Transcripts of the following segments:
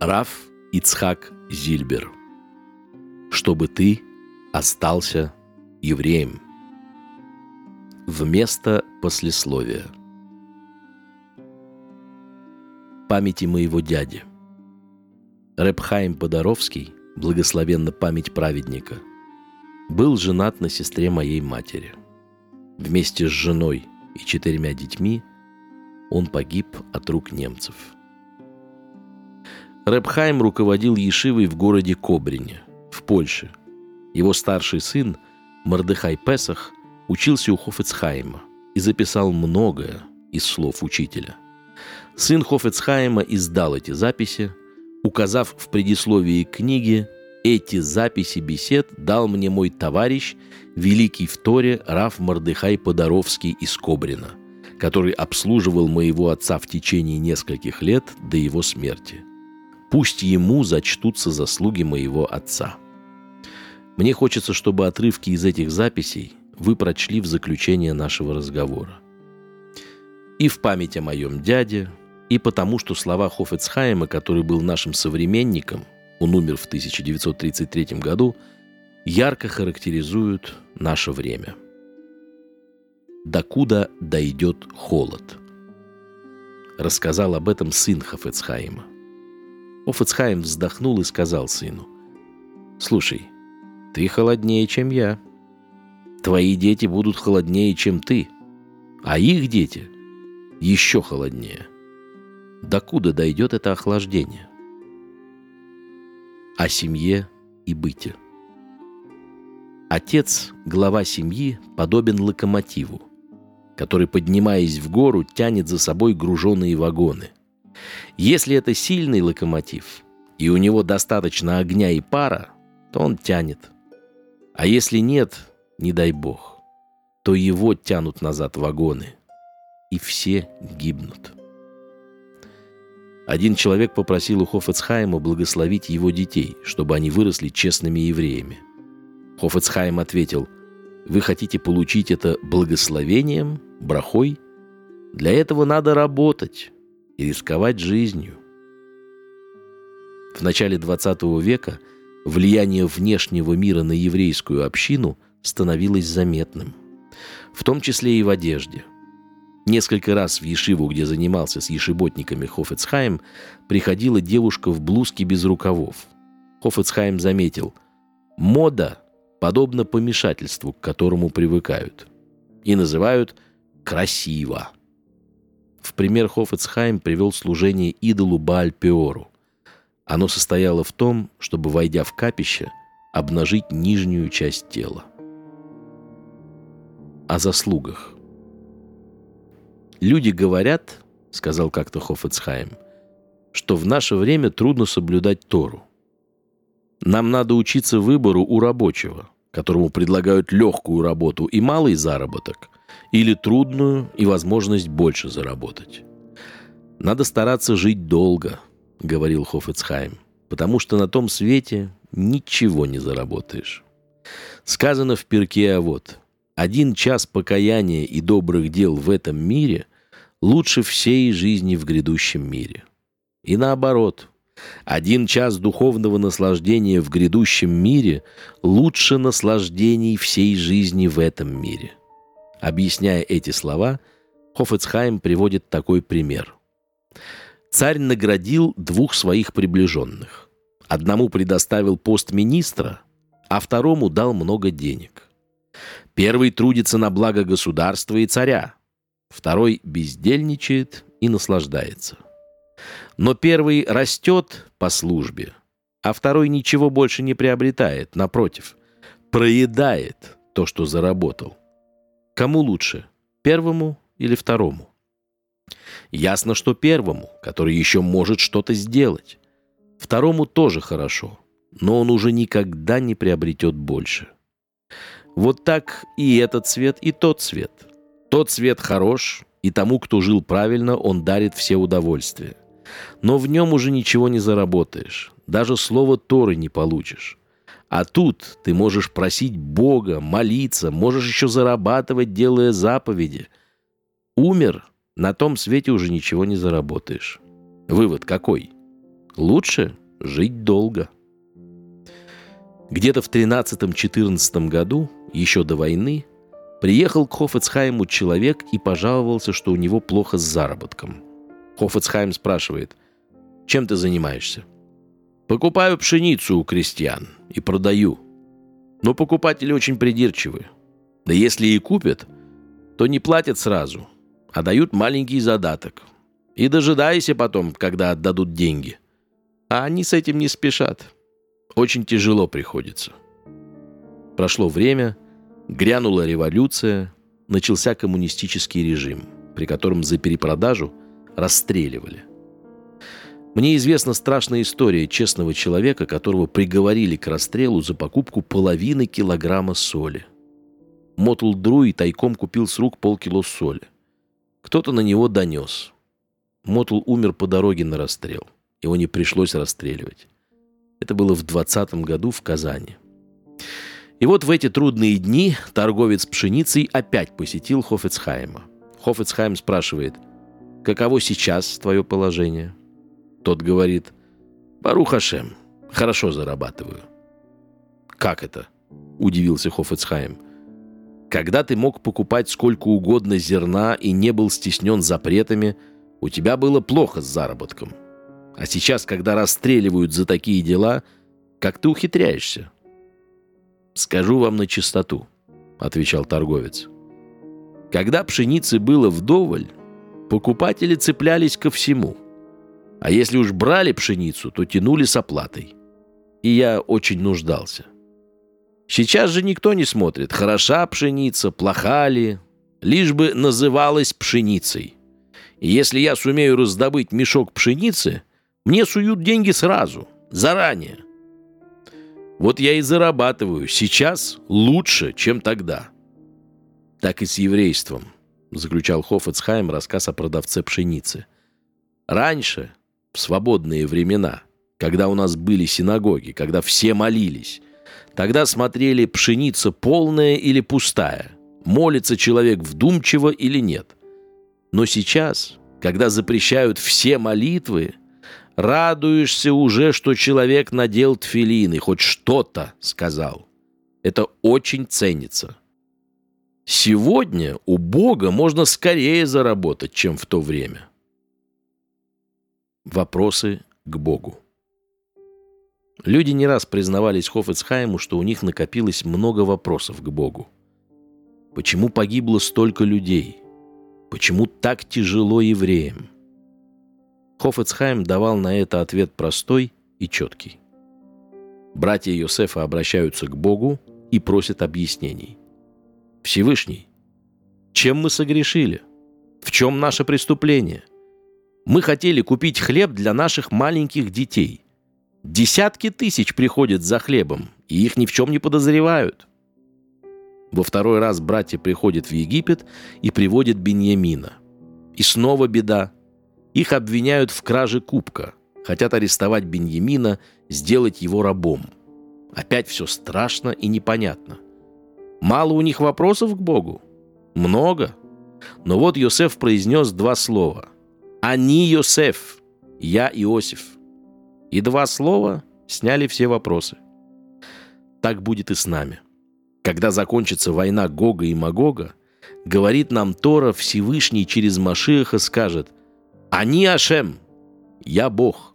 Раф Ицхак Зильбер. Чтобы ты остался евреем. Вместо послесловия. Памяти моего дяди. Репхайм Подоровский, благословенна память праведника, был женат на сестре моей матери. Вместе с женой и четырьмя детьми он погиб от рук немцев. Репхайм руководил Ешивой в городе Кобрине, в Польше. Его старший сын, Мордыхай Песах, учился у Хофецхайма и записал многое из слов учителя. Сын Хофецхайма издал эти записи, указав в предисловии книги «Эти записи бесед дал мне мой товарищ, великий в Торе Раф Мордыхай Подоровский из Кобрина, который обслуживал моего отца в течение нескольких лет до его смерти. Пусть ему зачтутся заслуги моего отца». Мне хочется, чтобы отрывки из этих записей вы прочли в заключение нашего разговора. И в память о моем дяде, и потому, что слова Хофецхайма, который был нашим современником, он умер в 1933 году, ярко характеризуют наше время. «Докуда дойдет холод?» Рассказал об этом сын Хофецхайма. Хофецхайм вздохнул и сказал сыну, «Слушай, ты холоднее, чем я. Твои дети будут холоднее, чем ты, а их дети еще холоднее. Докуда дойдет это охлаждение? О семье и быте. Отец, глава семьи, подобен локомотиву, который, поднимаясь в гору, тянет за собой груженные вагоны. Если это сильный локомотив, и у него достаточно огня и пара, то он тянет – а если нет, не дай бог, то его тянут назад вагоны, и все гибнут. Один человек попросил у Хофецхайма благословить его детей, чтобы они выросли честными евреями. Хофецхайм ответил, «Вы хотите получить это благословением, брахой? Для этого надо работать и рисковать жизнью». В начале XX века – влияние внешнего мира на еврейскую общину становилось заметным, в том числе и в одежде. Несколько раз в Ешиву, где занимался с ешеботниками Хофецхайм, приходила девушка в блузке без рукавов. Хофецхайм заметил, мода подобна помешательству, к которому привыкают, и называют «красиво». В пример Хофецхайм привел служение идолу Бааль-Пеору – оно состояло в том, чтобы, войдя в капище, обнажить нижнюю часть тела. О заслугах. «Люди говорят, — сказал как-то Хофецхайм, — что в наше время трудно соблюдать Тору. Нам надо учиться выбору у рабочего, которому предлагают легкую работу и малый заработок, или трудную и возможность больше заработать. Надо стараться жить долго, — говорил Хофецхайм, «потому что на том свете ничего не заработаешь». Сказано в перке «А вот» «Один час покаяния и добрых дел в этом мире лучше всей жизни в грядущем мире». И наоборот, один час духовного наслаждения в грядущем мире лучше наслаждений всей жизни в этом мире. Объясняя эти слова, Хофецхайм приводит такой пример – царь наградил двух своих приближенных. Одному предоставил пост министра, а второму дал много денег. Первый трудится на благо государства и царя, второй бездельничает и наслаждается. Но первый растет по службе, а второй ничего больше не приобретает, напротив, проедает то, что заработал. Кому лучше, первому или второму? Ясно, что первому, который еще может что-то сделать. Второму тоже хорошо, но он уже никогда не приобретет больше. Вот так и этот цвет, и тот цвет. Тот цвет хорош, и тому, кто жил правильно, он дарит все удовольствия. Но в нем уже ничего не заработаешь, даже слова Торы не получишь. А тут ты можешь просить Бога, молиться, можешь еще зарабатывать, делая заповеди. Умер на том свете уже ничего не заработаешь. Вывод какой? Лучше жить долго. Где-то в 13-14 году, еще до войны, приехал к Хофецхайму человек и пожаловался, что у него плохо с заработком. Хофецхайм спрашивает, чем ты занимаешься? Покупаю пшеницу у крестьян и продаю. Но покупатели очень придирчивы. Да если и купят, то не платят сразу, а дают маленький задаток. И дожидайся потом, когда отдадут деньги. А они с этим не спешат. Очень тяжело приходится. Прошло время, грянула революция, начался коммунистический режим, при котором за перепродажу расстреливали. Мне известна страшная история честного человека, которого приговорили к расстрелу за покупку половины килограмма соли. Мотл Друй тайком купил с рук полкило соли. Кто-то на него донес. Мотл умер по дороге на расстрел. Его не пришлось расстреливать. Это было в 20 году в Казани. И вот в эти трудные дни торговец пшеницей опять посетил Хофецхайма. Хофецхайм спрашивает, каково сейчас твое положение? Тот говорит, Барух Хашем, хорошо зарабатываю. Как это? Удивился Хофецхайм. Когда ты мог покупать сколько угодно зерна и не был стеснен запретами, у тебя было плохо с заработком. А сейчас, когда расстреливают за такие дела, как ты ухитряешься? «Скажу вам на чистоту», — отвечал торговец. «Когда пшеницы было вдоволь, покупатели цеплялись ко всему. А если уж брали пшеницу, то тянули с оплатой. И я очень нуждался. Сейчас же никто не смотрит, хороша пшеница, плоха ли, лишь бы называлась пшеницей. И если я сумею раздобыть мешок пшеницы, мне суют деньги сразу, заранее. Вот я и зарабатываю сейчас лучше, чем тогда. Так и с еврейством, заключал Хоффетсхайм рассказ о продавце пшеницы. Раньше, в свободные времена, когда у нас были синагоги, когда все молились, тогда смотрели, пшеница полная или пустая, молится человек вдумчиво или нет. Но сейчас, когда запрещают все молитвы, Радуешься уже, что человек надел тфилин хоть что-то сказал. Это очень ценится. Сегодня у Бога можно скорее заработать, чем в то время. Вопросы к Богу. Люди не раз признавались Хофицхайму, что у них накопилось много вопросов к Богу. Почему погибло столько людей? Почему так тяжело евреям? Хофецхайм давал на это ответ простой и четкий. Братья Йосефа обращаются к Богу и просят объяснений. Всевышний, чем мы согрешили? В чем наше преступление? Мы хотели купить хлеб для наших маленьких детей. Десятки тысяч приходят за хлебом, и их ни в чем не подозревают. Во второй раз братья приходят в Египет и приводят Беньямина. И снова беда. Их обвиняют в краже кубка, хотят арестовать Беньямина, сделать его рабом. Опять все страшно и непонятно. Мало у них вопросов к Богу? Много. Но вот Йосеф произнес два слова. «Они Йосеф, я Иосиф». И два слова сняли все вопросы. Так будет и с нами. Когда закончится война Гога и Магога, говорит нам Тора Всевышний через Машиаха скажет они Ашем, я Бог.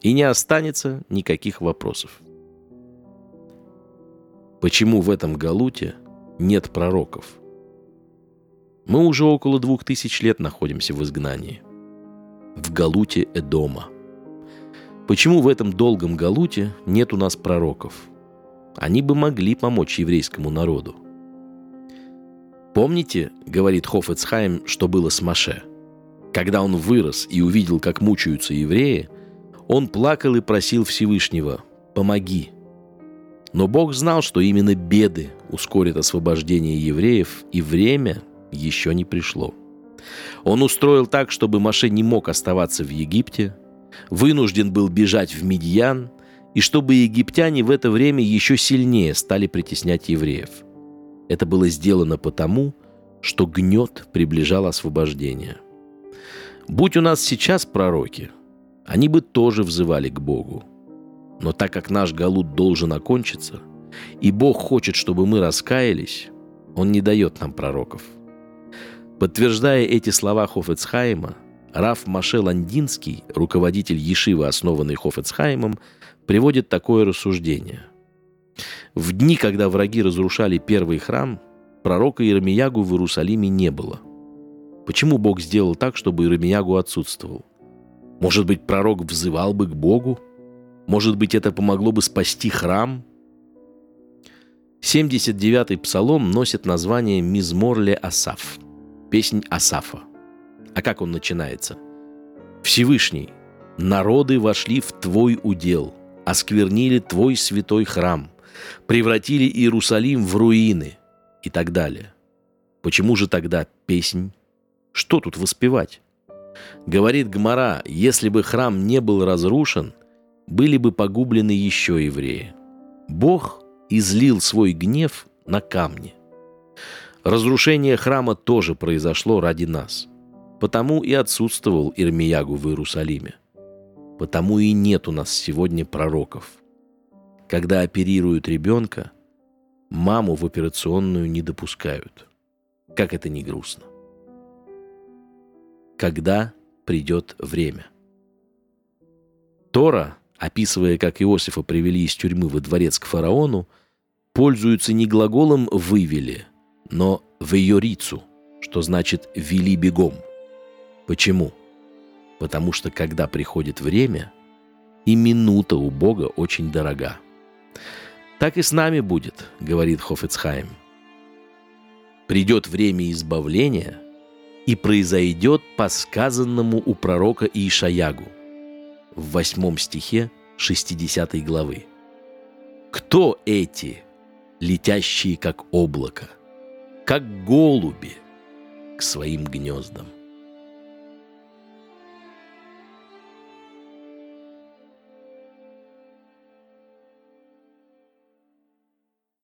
И не останется никаких вопросов. Почему в этом Галуте нет пророков? Мы уже около двух тысяч лет находимся в изгнании. В Галуте Эдома. Почему в этом долгом Галуте нет у нас пророков? Они бы могли помочь еврейскому народу. Помните, говорит Хофецхайм, что было с Маше – когда он вырос и увидел, как мучаются евреи, он плакал и просил Всевышнего «Помоги». Но Бог знал, что именно беды ускорят освобождение евреев, и время еще не пришло. Он устроил так, чтобы Маше не мог оставаться в Египте, вынужден был бежать в Медьян, и чтобы египтяне в это время еще сильнее стали притеснять евреев. Это было сделано потому, что гнет приближал освобождение – Будь у нас сейчас пророки, они бы тоже взывали к Богу. Но так как наш Галут должен окончиться, и Бог хочет, чтобы мы раскаялись, Он не дает нам пророков. Подтверждая эти слова Хофецхайма, Раф Маше Ландинский, руководитель Ешивы, основанный Хофецхаймом, приводит такое рассуждение. В дни, когда враги разрушали первый храм, пророка Иеремиягу в Иерусалиме не было. Почему Бог сделал так, чтобы Иеремиягу отсутствовал? Может быть, пророк взывал бы к Богу? Может быть, это помогло бы спасти храм? 79-й псалом носит название «Мизморле Асаф» – песнь Асафа. А как он начинается? «Всевышний, народы вошли в Твой удел, осквернили Твой святой храм, превратили Иерусалим в руины» и так далее. Почему же тогда песнь? Что тут воспевать? Говорит Гмара, если бы храм не был разрушен, были бы погублены еще евреи. Бог излил свой гнев на камни. Разрушение храма тоже произошло ради нас. Потому и отсутствовал Ирмиягу в Иерусалиме. Потому и нет у нас сегодня пророков. Когда оперируют ребенка, маму в операционную не допускают. Как это не грустно когда придет время. Тора, описывая, как Иосифа привели из тюрьмы во дворец к фараону, пользуется не глаголом «вывели», но «вейорицу», что значит «вели бегом». Почему? Потому что когда приходит время, и минута у Бога очень дорога. Так и с нами будет, говорит Хофецхайм. Придет время избавления – и произойдет по сказанному у пророка Иишаягу в восьмом стихе 60 главы. Кто эти, летящие как облако, как голуби к своим гнездам?